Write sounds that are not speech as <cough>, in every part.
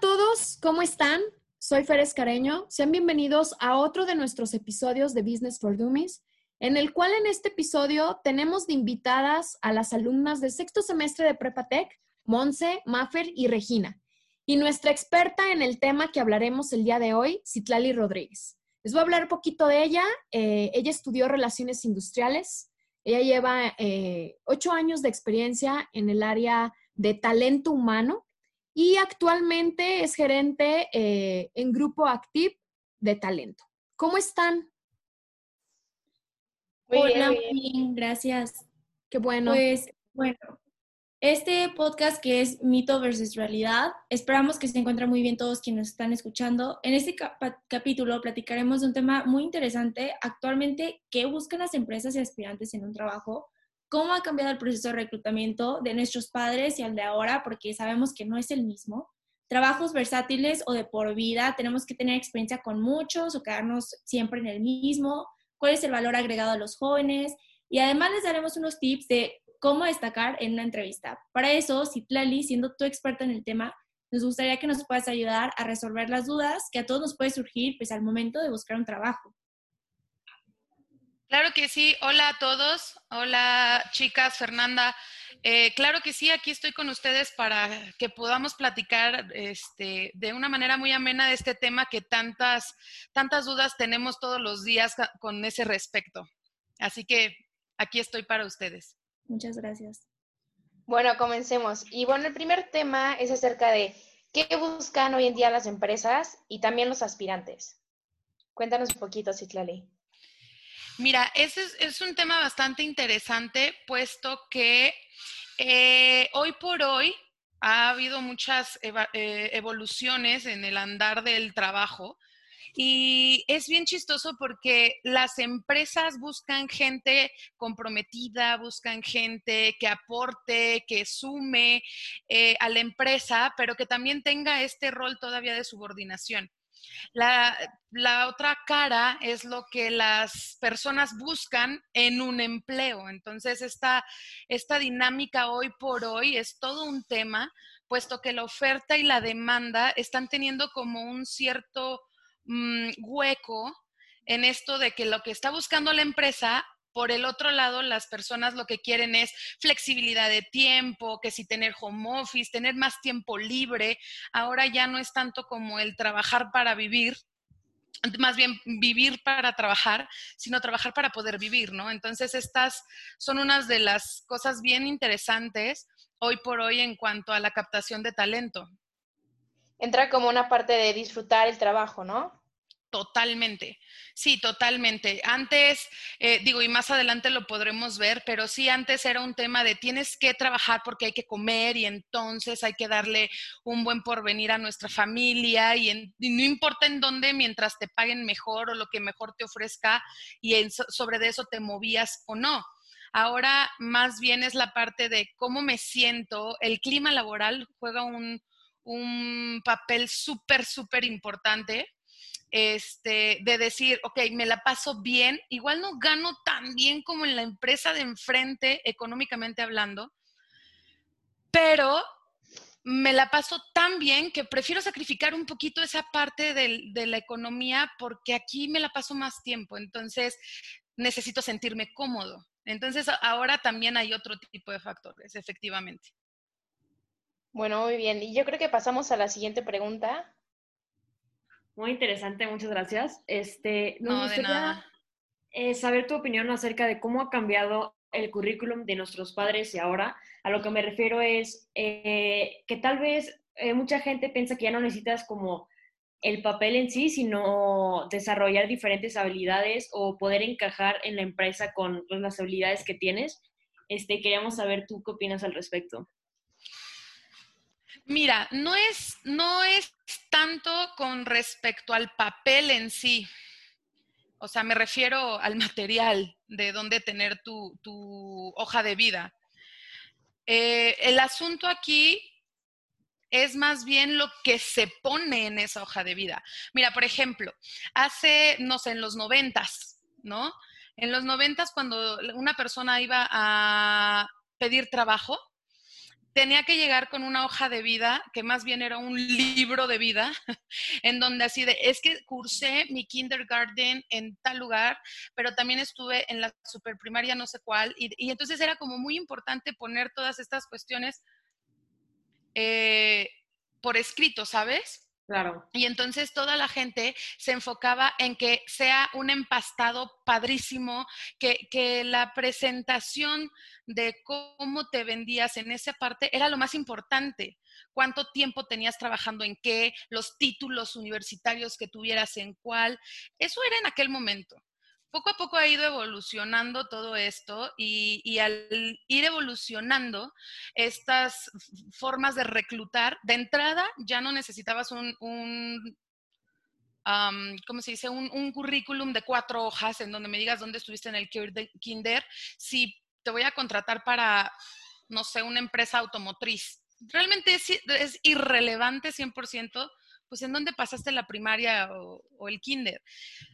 Todos, ¿cómo están? Soy Feres Careño. Sean bienvenidos a otro de nuestros episodios de Business for Dummies, en el cual en este episodio tenemos de invitadas a las alumnas del sexto semestre de Prepatec, Monse, Maffer y Regina, y nuestra experta en el tema que hablaremos el día de hoy, Citlali Rodríguez. Les voy a hablar un poquito de ella. Eh, ella estudió Relaciones Industriales. Ella lleva eh, ocho años de experiencia en el área de talento humano y actualmente es gerente eh, en Grupo Active de Talento. ¿Cómo están? Muy Hola, bien, muy bien, gracias. Qué bueno. Pues bueno, este podcast que es mito versus realidad, esperamos que se encuentren muy bien todos quienes nos están escuchando. En este capítulo platicaremos de un tema muy interesante, actualmente, ¿qué buscan las empresas y aspirantes en un trabajo? Cómo ha cambiado el proceso de reclutamiento de nuestros padres y al de ahora, porque sabemos que no es el mismo. Trabajos versátiles o de por vida, tenemos que tener experiencia con muchos o quedarnos siempre en el mismo, cuál es el valor agregado a los jóvenes y además les daremos unos tips de cómo destacar en una entrevista. Para eso, Citlali, siendo tú experta en el tema, nos gustaría que nos puedas ayudar a resolver las dudas que a todos nos puede surgir pues, al momento de buscar un trabajo. Claro que sí. Hola a todos. Hola chicas, Fernanda. Eh, claro que sí, aquí estoy con ustedes para que podamos platicar este, de una manera muy amena de este tema que tantas, tantas dudas tenemos todos los días con ese respecto. Así que aquí estoy para ustedes. Muchas gracias. Bueno, comencemos. Y bueno, el primer tema es acerca de qué buscan hoy en día las empresas y también los aspirantes. Cuéntanos un poquito, Citlali. Mira, ese es, un tema bastante interesante, puesto que eh, hoy por hoy ha habido muchas eh, evoluciones en el andar del trabajo. Y es bien chistoso porque las empresas buscan gente comprometida, buscan gente que aporte, que sume eh, a la empresa, pero que también tenga este rol todavía de subordinación. La, otra cara es lo que las personas buscan en un empleo. Entonces, esta, esta dinámica hoy por hoy es todo un tema, puesto que la oferta y la demanda están teniendo como un cierto mm, hueco en esto de que lo que está buscando la empresa por el otro lado, las personas lo que quieren es flexibilidad de tiempo, que si tener home office, tener más tiempo libre. Ahora ya no es tanto como el trabajar para vivir, más bien vivir para trabajar, sino trabajar para poder vivir, ¿no? Entonces, estas son unas de las cosas bien interesantes hoy por hoy en cuanto a la captación de talento. Entra como una parte de disfrutar el trabajo, ¿no? Totalmente, sí, totalmente. Antes, eh, digo, y más adelante lo podremos ver, pero sí, antes era un tema de tienes que trabajar porque hay que comer y entonces hay que darle un buen porvenir a nuestra familia y, no importa en dónde, mientras te paguen mejor o lo que mejor te ofrezca y sobre de eso te movías o no. Ahora más bien es la parte de cómo me siento, el clima laboral juega un, un papel súper, súper importante este, de decir, ok, me la paso bien, igual no gano tan bien como en la empresa de enfrente, económicamente hablando, pero me la paso tan bien que prefiero sacrificar un poquito esa parte de la economía porque aquí me la paso más tiempo, entonces necesito sentirme cómodo. Entonces ahora también hay otro tipo de factores, efectivamente. Bueno, muy bien. Y yo creo que pasamos a la siguiente pregunta. Muy interesante, muchas gracias. Este, nos gustaría eh, saber tu opinión acerca de cómo ha cambiado el currículum de nuestros padres y ahora. A lo que me refiero es eh, que tal vez eh, mucha gente piensa que ya no necesitas como el papel en sí, sino desarrollar diferentes habilidades o poder encajar en la empresa con pues, las habilidades que tienes. Este, queríamos saber tú qué opinas al respecto. Mira, no es, no es tanto con respecto al papel en sí. O sea, me refiero al <laughs> material de dónde tener tu, tu hoja de vida. Eh, el asunto aquí es más bien lo que se pone en esa hoja de vida. Mira, por ejemplo, hace, no sé, en los noventas, ¿no? En los noventas, cuando una persona iba a pedir trabajo, tenía que llegar con una hoja de vida, que más bien era un libro de vida, <laughs> en donde así de, es que cursé mi kindergarten en tal lugar, pero también estuve en la superprimaria no sé cuál, y, entonces era como muy importante poner todas estas cuestiones eh, por escrito, ¿sabes? Claro. Y entonces toda la gente se enfocaba en que sea un empastado padrísimo, que, que, la presentación de cómo te vendías en esa parte era lo más importante. Cuánto tiempo tenías trabajando en qué, los títulos universitarios que tuvieras en cuál. Eso era en aquel momento poco a poco ha ido evolucionando todo esto y, al ir evolucionando estas formas de reclutar, de entrada ya no necesitabas un, ¿cómo se dice? Un, currículum de cuatro hojas en donde me digas dónde estuviste en el kinder, si te voy a contratar para, no sé, una empresa automotriz. Realmente es, es irrelevante 100% pues en dónde pasaste la primaria o, el kinder.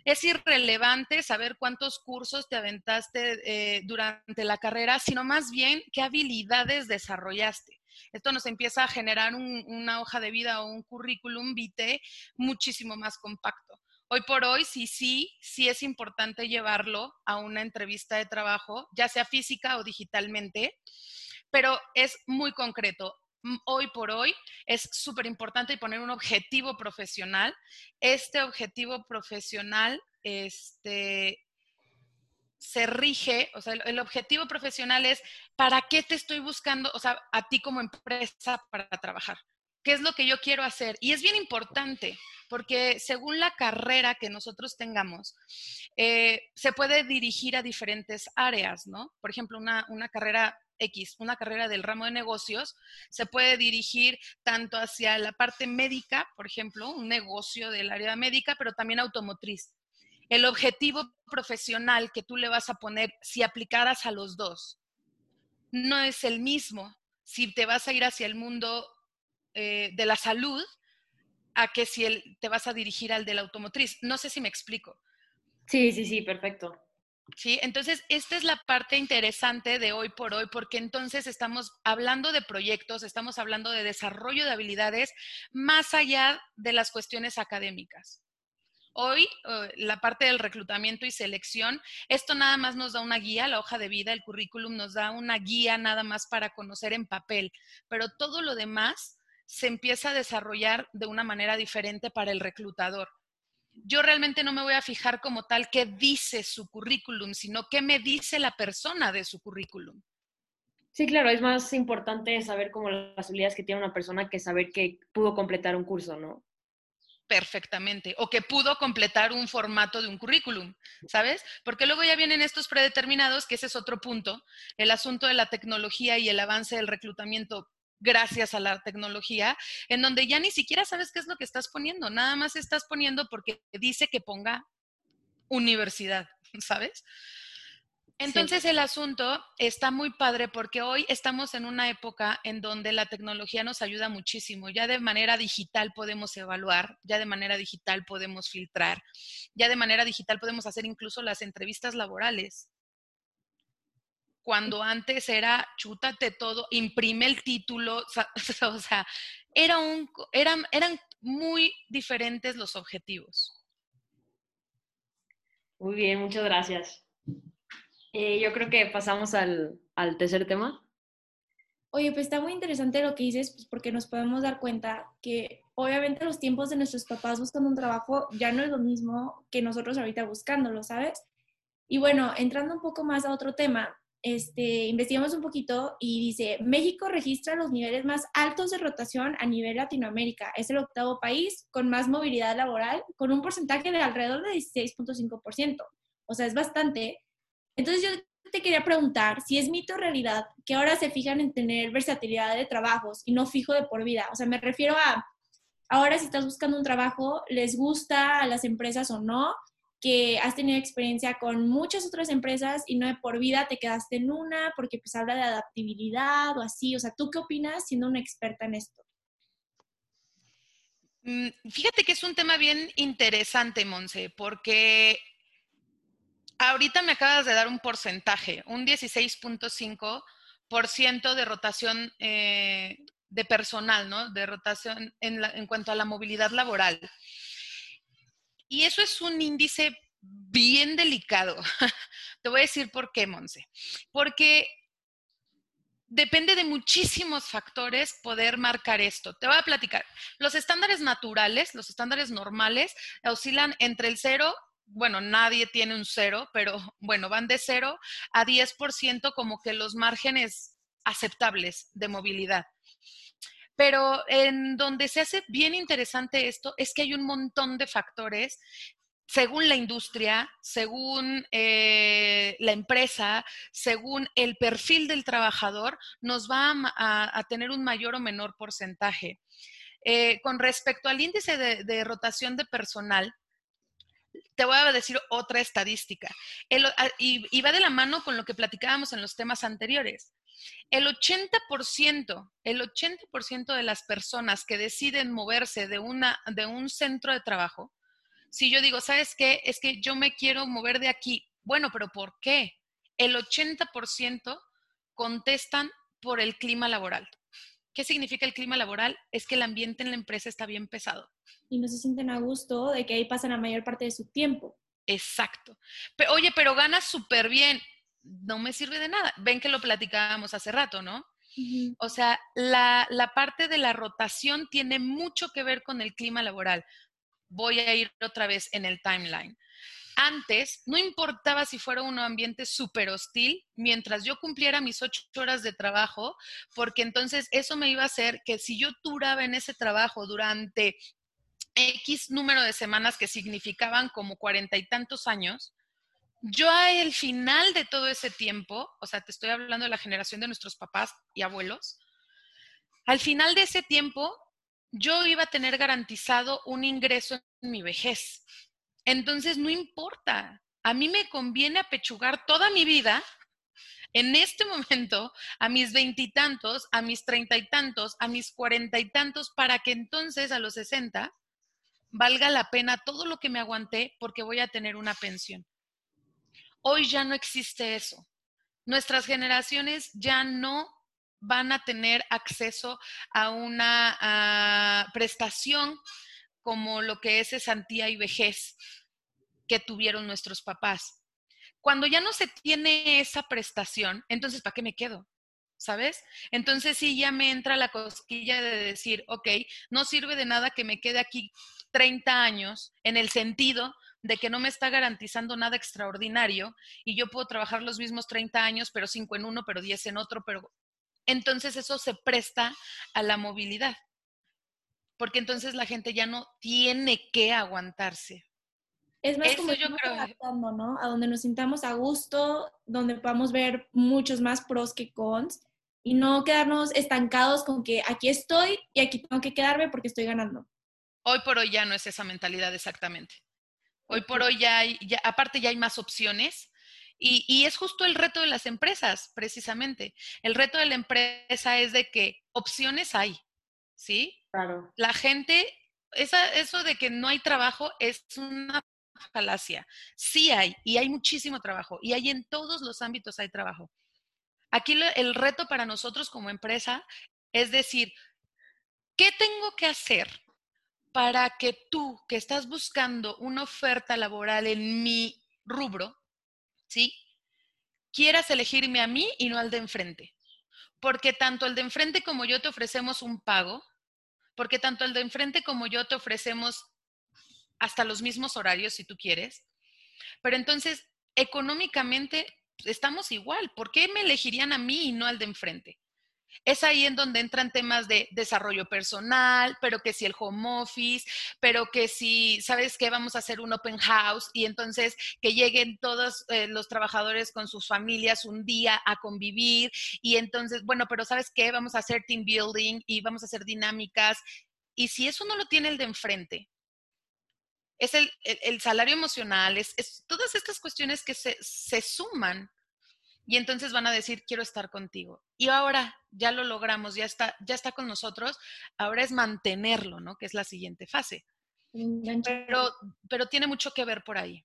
Es irrelevante saber cuántos cursos te aventaste eh, durante la carrera, sino más bien qué habilidades desarrollaste. Esto nos empieza a generar una hoja de vida o un currículum vitae muchísimo más compacto. Hoy por hoy, sí, sí, sí es importante llevarlo a una entrevista de trabajo, ya sea física o digitalmente, pero es muy concreto hoy por hoy es súper importante poner un objetivo profesional. Este objetivo profesional este, se rige, o sea, el, objetivo profesional es para qué te estoy buscando, o sea, a ti como empresa para trabajar. ¿Qué es lo que yo quiero hacer? Y es bien importante porque según la carrera que nosotros tengamos, eh, se puede dirigir a diferentes áreas, ¿no? Por ejemplo, una, una carrera X, una carrera del ramo de negocios, se puede dirigir tanto hacia la parte médica, por ejemplo, un negocio del área médica, pero también automotriz. El objetivo profesional que tú le vas a poner si aplicaras a los dos no es el mismo si te vas a ir hacia el mundo eh, de la salud a que si te vas a dirigir al de la automotriz. No sé si me explico. Sí, sí, sí, perfecto. ¿Sí? Entonces, esta es la parte interesante de hoy por hoy, porque entonces estamos hablando de proyectos, estamos hablando de desarrollo de habilidades más allá de las cuestiones académicas. Hoy, eh, la parte del reclutamiento y selección, esto nada más nos da una guía, la hoja de vida, el currículum nos da una guía nada más para conocer en papel, pero todo lo demás se empieza a desarrollar de una manera diferente para el reclutador yo realmente no me voy a fijar como tal qué dice su currículum, sino qué me dice la persona de su currículum. Sí, claro, es más importante saber cómo las habilidades que tiene una persona que saber que pudo completar un curso, ¿no? Perfectamente, o que pudo completar un formato de un currículum, ¿sabes? Porque luego ya vienen estos predeterminados, que ese es otro punto, el asunto de la tecnología y el avance del reclutamiento gracias a la tecnología, en donde ya ni siquiera sabes qué es lo que estás poniendo, nada más estás poniendo porque dice que ponga universidad, <laughs> ¿sabes? Entonces el asunto está muy padre porque hoy estamos en una época en donde la tecnología nos ayuda muchísimo. Ya de manera digital podemos evaluar, ya de manera digital podemos filtrar, ya de manera digital podemos hacer incluso las entrevistas laborales cuando antes era chútate todo, imprime el título, o sea, <laughs> era un, eran, eran muy diferentes los objetivos. Muy bien, muchas gracias. Eh, yo creo que pasamos al, al, tercer tema. Oye, pues está muy interesante lo que dices, pues porque nos podemos dar cuenta que obviamente los tiempos de nuestros papás buscando un trabajo ya no es lo mismo que nosotros ahorita buscándolo, ¿sabes? Y bueno, entrando un poco más a otro tema, este, investigamos un poquito y dice, México registra los niveles más altos de rotación a nivel Latinoamérica. Es el octavo país con más movilidad laboral, con un porcentaje de alrededor de 16.5%. O sea, es bastante. Entonces yo te quería preguntar si es mito o realidad que ahora se fijan en tener versatilidad de trabajos y no fijo de por vida. O sea, me refiero a, ahora si estás buscando un trabajo, les gusta a las empresas o no, que has tenido experiencia con muchas otras empresas y no de por vida te quedaste en una porque pues habla de adaptabilidad o así. O sea, ¿tú qué opinas siendo una experta en esto? Mm, fíjate que es un tema bien interesante, Monse, porque ahorita me acabas de dar un porcentaje, un 16.5% de rotación eh, de personal, ¿no? De rotación en, en cuanto a la movilidad laboral. Y eso es un índice bien delicado. <laughs> Te voy a decir por qué, Monse. Porque depende de muchísimos factores poder marcar esto. Te voy a platicar. Los estándares naturales, los estándares normales, oscilan entre el cero, bueno, nadie tiene un cero, pero <laughs> bueno, van de cero a 10% como que los márgenes aceptables de movilidad. Pero en donde se hace bien interesante esto es que hay un montón de factores según la industria, según eh, la empresa, según el perfil del trabajador, nos va a, tener un mayor o menor porcentaje. Eh, con respecto al índice de, rotación de personal, te voy a decir otra estadística. Y, va de la mano con lo que platicábamos en los temas anteriores. El 80%, el 80% de las personas que deciden moverse de, una, de un centro de trabajo, si yo digo, ¿sabes qué? Es que yo me quiero mover de aquí. Bueno, pero ¿por qué? El 80% contestan por el clima laboral. ¿Qué significa el clima laboral? Es que el ambiente en la empresa está bien pesado. Y no se sienten a gusto de que ahí pasan la mayor parte de su tiempo. Exacto. Pero, oye, pero ganas súper bien. No me sirve de nada. Ven que lo platicábamos hace rato, ¿no? O sea, la, la, parte de la rotación tiene mucho que ver con el clima laboral voy a ir otra vez en el timeline. Antes, no importaba si fuera un ambiente súper hostil, mientras yo cumpliera mis ocho horas de trabajo, porque entonces eso me iba a hacer que si yo duraba en ese trabajo durante X número de semanas que significaban como cuarenta y tantos años, yo al final de todo ese tiempo, o sea, te estoy hablando de la generación de nuestros papás y abuelos, al final de ese tiempo yo iba a tener garantizado un ingreso en mi vejez. Entonces, no importa, a mí me conviene apechugar toda mi vida en este <laughs> momento a mis veintitantos, a mis treinta y tantos, a mis cuarenta y tantos, para que entonces a los sesenta valga la pena todo lo que me aguanté porque voy a tener una pensión. Hoy ya no existe eso. Nuestras generaciones ya no van a tener acceso a una prestación como lo que es cesantía y vejez que tuvieron nuestros papás. Cuando ya no se tiene esa prestación, entonces, ¿para qué me quedo? ¿Sabes? Entonces sí ya me entra la cosquilla de decir, ok, no sirve de nada que me quede aquí 30 años en el sentido de que no me está garantizando nada extraordinario y yo puedo trabajar los mismos 30 años, pero 5 en uno, pero 10 en otro, pero entonces eso se presta a la movilidad, porque entonces la gente ya no tiene que aguantarse. Es más como yo creo adaptando, ¿no? A donde nos sintamos a gusto, donde podamos ver muchos más pros que cons y no quedarnos estancados con que aquí estoy y aquí tengo que quedarme porque estoy ganando. Hoy por hoy ya no es esa mentalidad exactamente. Hoy por hoy ya hay, ya, aparte ya hay más opciones y, es justo el reto de las empresas, precisamente. El reto de la empresa es de que opciones hay, ¿sí? Claro. La gente, eso de que no hay trabajo es una falacia. Sí hay, y hay muchísimo trabajo, y hay en todos los ámbitos hay trabajo. Aquí el reto para nosotros como empresa es decir, ¿qué tengo que hacer para que tú que estás buscando una oferta laboral en mi rubro, ¿sí? Quieras elegirme a mí y no al de enfrente. Porque tanto el de enfrente como yo te ofrecemos un pago, porque tanto el de enfrente como yo te ofrecemos hasta los mismos horarios si tú quieres. Pero entonces, económicamente estamos igual. ¿Por qué me elegirían a mí y no al de enfrente? Es ahí en donde entran temas de desarrollo personal, pero que si el home office, pero que si, ¿sabes qué? Vamos a hacer un open house y entonces que lleguen todos eh, los trabajadores con sus familias un día a convivir y entonces, bueno, pero ¿sabes qué? Vamos a hacer team building y vamos a hacer dinámicas. Y si eso no lo tiene el de enfrente, es el, salario emocional, es, todas estas cuestiones que se, se suman y entonces van a decir, quiero estar contigo. Y ahora ya lo logramos, ya está, ya está con nosotros, ahora es mantenerlo, ¿no? Que es la siguiente fase. Pero, pero tiene mucho que ver por ahí.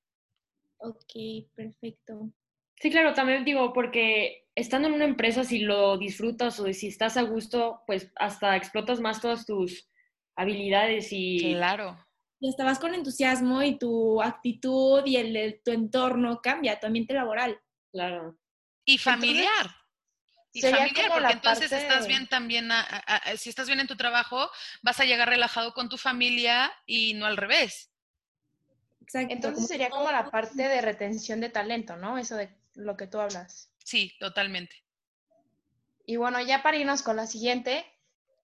Ok, perfecto. Sí, claro, también digo, porque estando en una empresa, si lo disfrutas o si estás a gusto, pues hasta explotas más todas tus habilidades y... Claro. Y estabas con entusiasmo y tu actitud y el, tu entorno cambia, tu ambiente laboral. Claro. Y familiar. y familiar, porque entonces estás bien también, si estás bien en tu trabajo, vas a llegar relajado con tu familia y no al revés. Exacto. Entonces sería como la parte de retención de talento, ¿no? Eso de lo que tú hablas. Sí, totalmente. Y bueno, ya para irnos con la siguiente,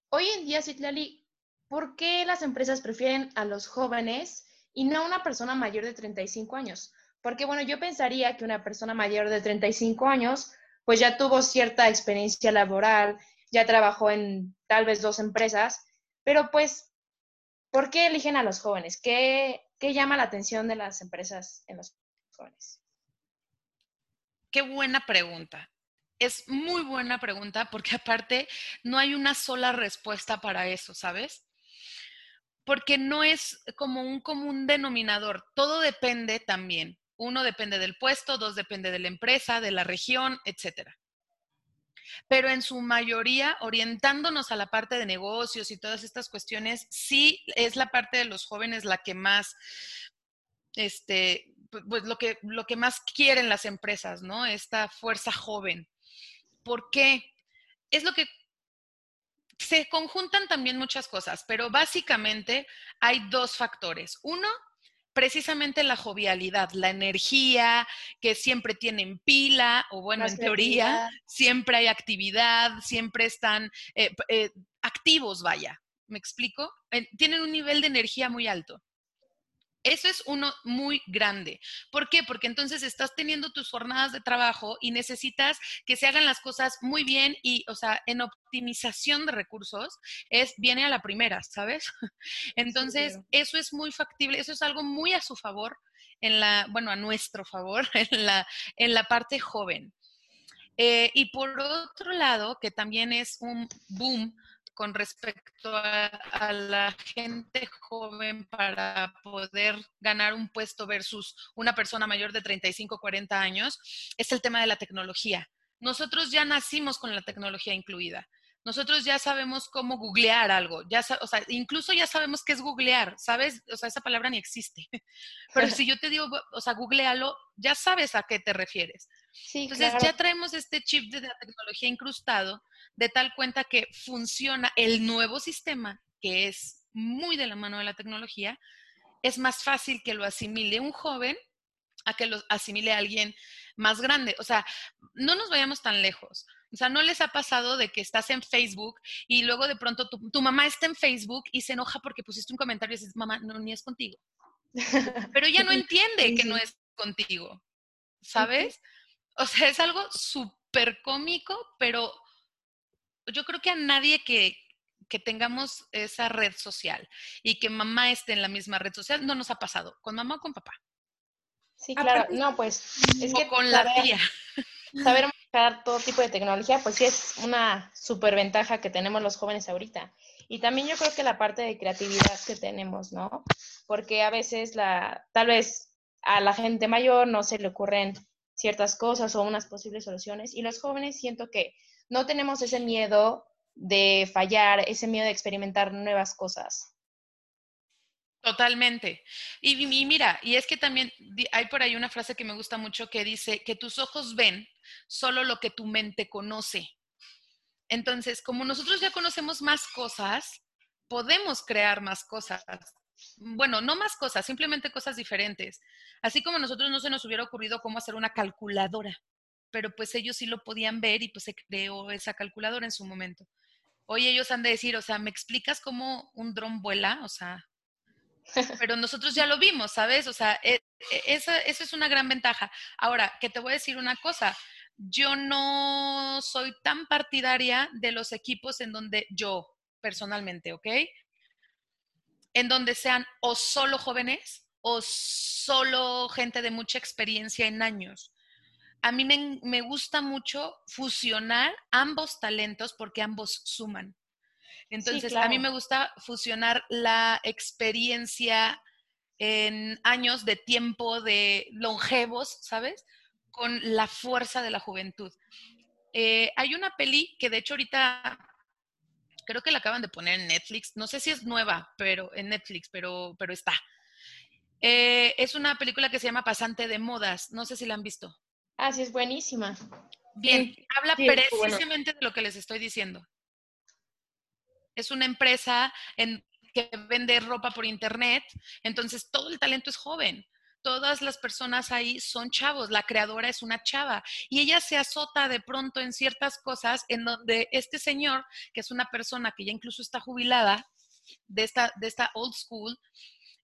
hoy en día, Citlali, ¿por qué las empresas prefieren a los jóvenes y no a una persona mayor de 35 años? Porque bueno, yo pensaría que una persona mayor de 35 años, pues ya tuvo cierta experiencia laboral, ya trabajó en tal vez dos empresas, pero pues, ¿por qué eligen a los jóvenes? ¿Qué, qué llama la atención de las empresas en los jóvenes? Qué buena pregunta. Es muy buena pregunta porque aparte no hay una sola respuesta para eso, ¿sabes? Porque no es como un común denominador, todo depende también uno depende del puesto, dos depende de la empresa, de la región, etcétera. Pero en su mayoría, orientándonos a la parte de negocios y todas estas cuestiones, sí es la parte de los jóvenes la que más, este, pues lo que, lo que más quieren las empresas, ¿no? Esta fuerza joven. ¿Por qué? Es lo que se conjuntan también muchas cosas, pero básicamente hay dos factores. Uno, precisamente la jovialidad, la energía, que siempre tienen pila, o bueno, en teoría, siempre hay actividad, siempre están eh, eh, activos, vaya, ¿me explico? tienen un nivel de energía muy alto. Eso es uno muy grande. ¿Por qué? Porque entonces estás teniendo tus jornadas de trabajo y necesitas que se hagan las cosas muy bien y, o sea, en optimización de recursos es viene a la primera, ¿sabes? <laughs> Entonces, eso es muy factible, eso es algo muy a su favor en la, bueno, a nuestro favor <laughs> en la, en la parte joven. Eh, y por otro lado, que también es un boom con respecto a, la gente joven para poder ganar un puesto versus una persona mayor de 35, 40 años, es el tema de la tecnología. Nosotros ya nacimos con la tecnología incluida. Nosotros ya sabemos cómo googlear algo, ya o sea, incluso ya sabemos qué es googlear, ¿sabes? O sea, esa palabra ni existe. <laughs> Pero si yo te digo, o sea, googlealo, ya sabes a qué te refieres. Entonces ya traemos este chip de la tecnología incrustado de tal cuenta que funciona el nuevo sistema, que es muy de la mano de la tecnología, es más fácil que lo asimile un joven a que lo asimile alguien más grande. O sea, no nos vayamos tan lejos. O sea, ¿no les ha pasado de que estás en Facebook y luego de pronto tu, mamá está en Facebook y se enoja porque pusiste un comentario y dices, mamá, no, ni es contigo. <laughs> Pero ella no entiende que no es contigo, ¿sabes? O sea, es algo súper cómico, pero yo creo que a nadie que, tengamos esa red social y que mamá esté en la misma red social, no nos ha pasado, con mamá o con papá. Sí, claro, no, pues es que con la tía. Saber manejar todo tipo de tecnología, pues sí es una super ventaja que tenemos los jóvenes ahorita. Y también yo creo que la parte de creatividad que tenemos, ¿no? Porque a veces la, tal vez a la gente mayor no se le ocurren ciertas cosas o unas posibles soluciones y los jóvenes siento que no tenemos ese miedo de fallar, ese miedo de experimentar nuevas cosas. Totalmente. Y, mira, y es que también hay por ahí una frase que me gusta mucho que dice que tus ojos ven solo lo que tu mente conoce. Entonces, como nosotros ya conocemos más cosas, podemos crear más cosas. Bueno, no más cosas, simplemente cosas diferentes. Así como a nosotros no se nos hubiera ocurrido cómo hacer una calculadora. pero pues ellos sí lo podían ver y pues se creó esa calculadora en su momento. Hoy ellos han de decir, o sea, ¿me explicas cómo un dron vuela? O sea, <laughs> pero nosotros ya lo vimos, ¿sabes? O sea, e, e, esa, esa es una gran ventaja. Ahora, que te voy a decir una cosa, yo no soy tan partidaria de los equipos en donde yo, personalmente, ¿ok? En donde sean o solo jóvenes o solo gente de mucha experiencia en años. A mí me, gusta mucho fusionar ambos talentos porque ambos suman. Entonces, a mí me gusta fusionar la experiencia en años de tiempo de longevos, ¿sabes? Con la fuerza de la juventud. Eh, hay una peli que de hecho ahorita creo que la acaban de poner en Netflix. No sé si es nueva, pero en Netflix, pero, pero está. Eh, es una película que se llama Pasante de Modas. No sé si la han visto. Ah, sí, es buenísima. Bien, habla precisamente de lo que les estoy diciendo. Es una empresa en, que vende ropa por internet, entonces todo el talento es joven todas las personas ahí son chavos, la creadora es una chava y ella se azota de pronto en ciertas cosas en donde este señor, que es una persona que ya incluso está jubilada de esta, de esta old school,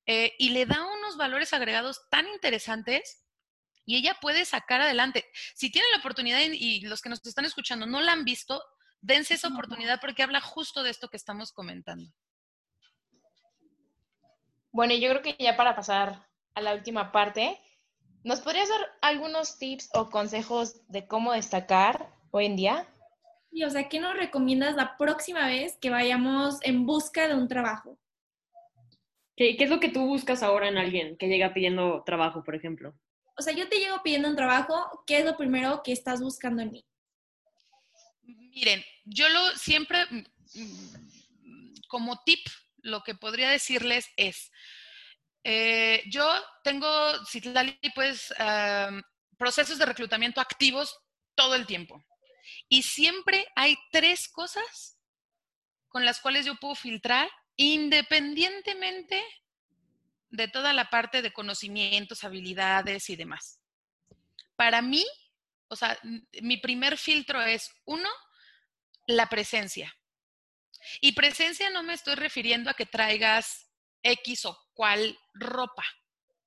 eh, y le da unos valores agregados tan interesantes y ella puede sacar adelante. Si tienen la oportunidad y los que nos están escuchando no la han visto, dense esa oportunidad porque habla justo de esto que estamos comentando. Bueno, yo creo que ya para pasar a la última parte, ¿nos podrías dar algunos tips o consejos de cómo destacar hoy en día? Sí, o sea, ¿qué nos recomiendas la próxima vez que vayamos en busca de un trabajo? ¿Qué, ¿Qué, es lo que tú buscas ahora en alguien que llega pidiendo trabajo, por ejemplo? O sea, yo te llego pidiendo un trabajo, ¿qué es lo primero que estás buscando en mí? Miren, yo lo siempre, mm, mm, como tip, lo que podría decirles es, eh, yo tengo, Citlali, pues, procesos de reclutamiento activos todo el tiempo. Y siempre hay tres cosas con las cuales yo puedo filtrar independientemente de toda la parte de conocimientos, habilidades y demás. Para mí, o sea, mi primer filtro es, uno, la presencia. Y presencia no me estoy refiriendo a que traigas X o cual ropa,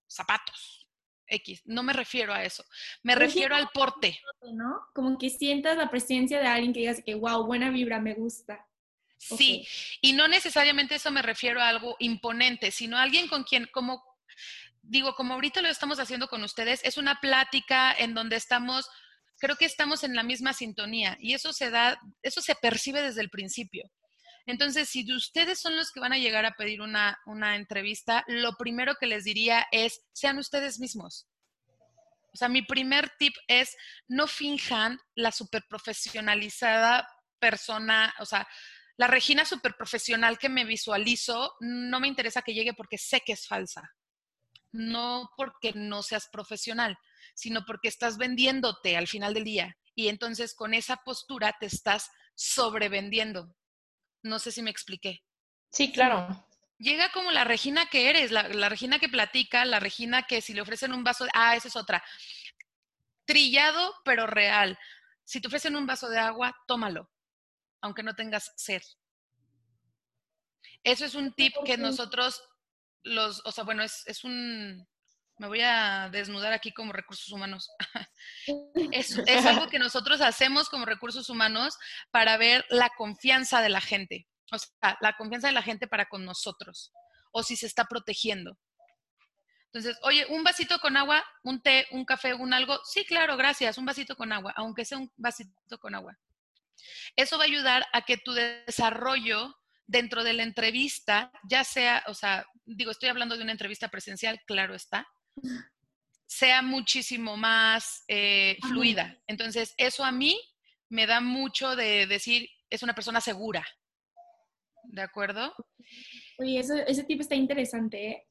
zapatos, X. No me refiero a eso. Me refiero al porte. ¿no? Como que sientas la presencia de alguien que digas que, wow, buena vibra, me gusta. Sí, y no necesariamente eso me refiero a algo imponente, sino a alguien con quien, como digo, como ahorita lo estamos haciendo con ustedes, es una plática en donde estamos, creo que estamos en la misma sintonía y eso se da, eso se percibe desde el principio. Entonces, si ustedes son los que van a llegar a pedir una, entrevista, lo primero que les diría es, sean ustedes mismos. O sea, mi primer tip es, no finjan la superprofesionalizada persona, o sea, la Regina superprofesional que me visualizo, no me interesa que llegue porque sé que es falsa. No porque no seas profesional, sino porque estás vendiéndote al final del día. Y entonces con esa postura te estás sobrevendiendo. No sé si me expliqué. Sí, claro. Llega como la Regina que eres, la, Regina que platica, la Regina que si le ofrecen un vaso, de, ah, esa es otra. Trillado, pero real. Si te ofrecen un vaso de agua, tómalo, aunque no tengas sed. Eso es un tip que nosotros, los, o sea, bueno, es, es un, me voy a desnudar aquí como recursos humanos. <laughs> <laughs> es, algo que nosotros hacemos como recursos humanos para ver la confianza de la gente, o sea, la confianza de la gente para con nosotros, o si se está protegiendo. Entonces, oye, un vasito con agua, un té, un café, un algo. Sí, claro, gracias, un vasito con agua, aunque sea un vasito con agua. Eso va a ayudar a que tu desarrollo dentro de la entrevista, ya sea, o sea, digo, estoy hablando de una entrevista presencial, claro está, sea muchísimo más eh, fluida. Entonces, eso a mí me da mucho de decir, es una persona segura. ¿De acuerdo? Oye, ese tipo está interesante, ¿eh?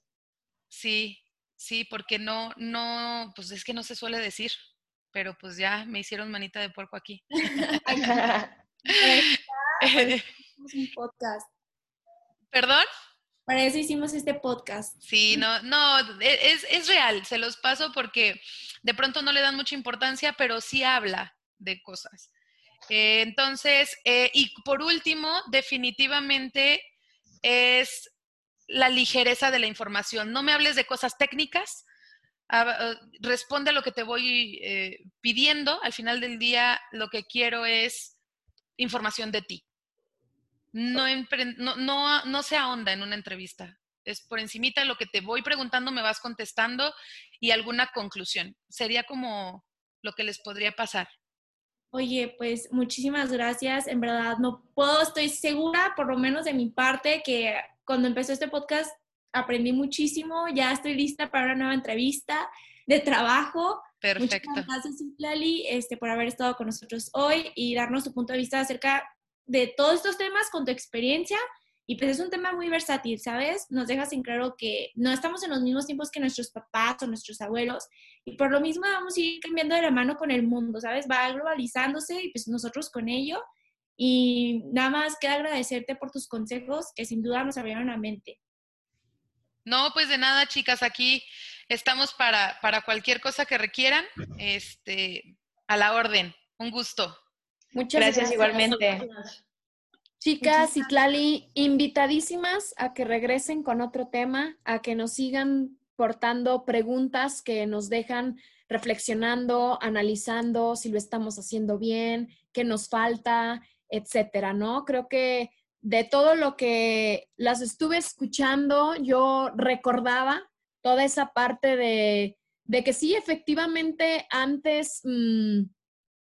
Sí, sí, porque no, no, pues es que no se suele decir, pero pues ya me hicieron manita de puerco aquí. <laughs> <laughs> un podcast. ¿Perdón? Para eso hicimos este podcast. Sí, no, no, e, es, es real, se los paso porque de pronto no le dan mucha importancia, pero sí habla de cosas. Eh, entonces, eh, y por último, definitivamente es la ligereza de la información. No me hables de cosas técnicas, ah, responde a lo que te voy eh, pidiendo. Al final del día, lo que quiero es información de ti. No, no, no, no se ahonda en una entrevista. Es por encimita lo que te voy preguntando, me vas contestando y alguna conclusión. Sería como lo que les podría pasar. Oye, pues muchísimas gracias. En verdad, no puedo, estoy segura, por lo menos de mi parte, que cuando empezó este podcast aprendí muchísimo. Ya estoy lista para una nueva entrevista de trabajo. Perfecto. Muchas gracias, Lali, este, por haber estado con nosotros hoy y darnos tu punto de vista acerca de todos estos temas con tu experiencia. Y pues es un tema muy versátil, ¿sabes? Nos dejas en claro que no estamos en los mismos tiempos que nuestros papás o nuestros abuelos y por lo mismo vamos a ir cambiando de la mano con el mundo, ¿sabes? Va globalizándose y pues nosotros con ello. Y nada más queda agradecerte por tus consejos que sin duda nos abrieron la mente. No, pues de nada, chicas, aquí estamos para, para cualquier cosa que requieran, este, a la orden. Un gusto. Muchas gracias, igualmente. Chicas y Tlali, invitadísimas a que regresen con otro tema, a que nos sigan portando preguntas que nos dejan reflexionando, analizando si lo estamos haciendo bien, qué nos falta, etcétera, ¿no? Creo que de todo lo que las estuve escuchando, yo recordaba toda esa parte de, de que sí, efectivamente, antes mm,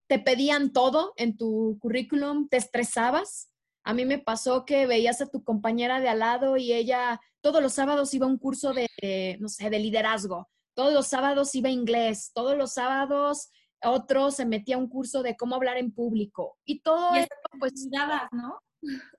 te pedían todo en tu currículum, te estresabas. A mí me pasó que veías a tu compañera de al lado y ella todos los sábados iba a un curso de, no sé, de liderazgo, todos los sábados iba a inglés, todos los sábados otro se metía a un curso de cómo hablar en público y todo esto, pues, ¿no?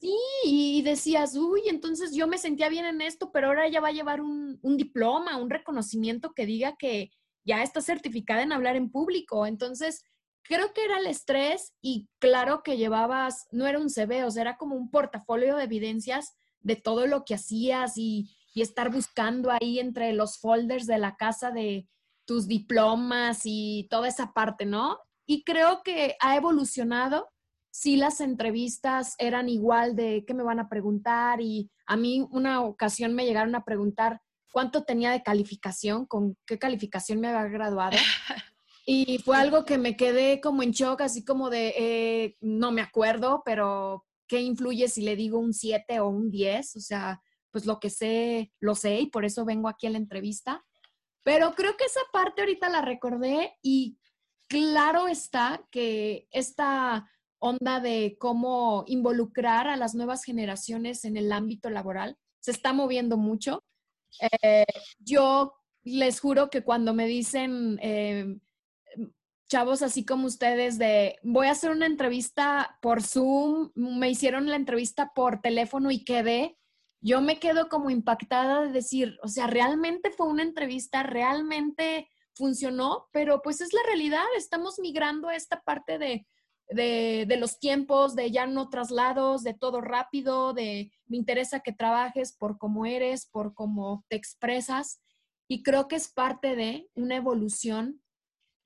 Sí, y decías, uy, entonces yo me sentía bien en esto, pero ahora ella va a llevar un, un diploma, un reconocimiento que diga que ya está certificada en hablar en público. Entonces, creo que era el estrés y claro que llevabas, no era un CV, o sea, era como un portafolio de evidencias de todo lo que hacías y, y estar buscando ahí entre los folders de la casa de tus diplomas y toda esa parte, ¿no? Y creo que ha evolucionado. Sí, las entrevistas eran igual de qué me van a preguntar y a mí una ocasión me llegaron a preguntar cuánto tenía de calificación, con qué calificación me había graduado. <laughs> Y fue algo que me quedé como en shock, así como de, eh, no me acuerdo, pero ¿qué influye si le digo un 7 o un 10? O sea, pues lo que sé, lo sé y por eso vengo aquí a la entrevista. Pero creo que esa parte ahorita la recordé y claro está que esta onda de cómo involucrar a las nuevas generaciones en el ámbito laboral se está moviendo mucho. Eh, yo les juro que cuando me dicen, eh, chavos así como ustedes de voy a hacer una entrevista por Zoom, me hicieron la entrevista por teléfono y quedé, yo me quedo como impactada de decir, o sea, realmente fue una entrevista, realmente funcionó, pero pues es la realidad, estamos migrando a esta parte de, de, de, los tiempos, de ya no traslados, de todo rápido, de me interesa que trabajes por cómo eres, por cómo te expresas. Y creo que es parte de una evolución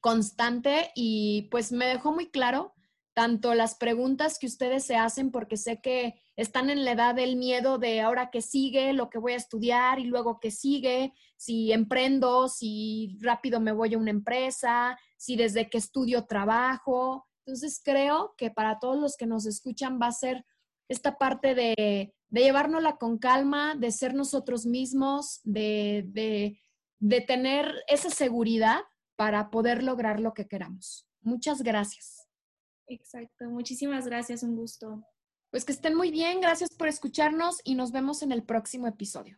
constante y pues me dejó muy claro tanto las preguntas que ustedes se hacen, porque sé que están en la edad del miedo de ahora que sigue, lo que voy a estudiar y luego que sigue, si emprendo, si rápido me voy a una empresa, si desde que estudio trabajo. Entonces creo que para todos los que nos escuchan va a ser esta parte de, de llevárnosla con calma, de ser nosotros mismos, de, de, de tener esa seguridad para poder lograr lo que queramos. Muchas gracias. Exacto, muchísimas gracias, un gusto. Pues que estén muy bien, gracias por escucharnos y nos vemos en el próximo episodio.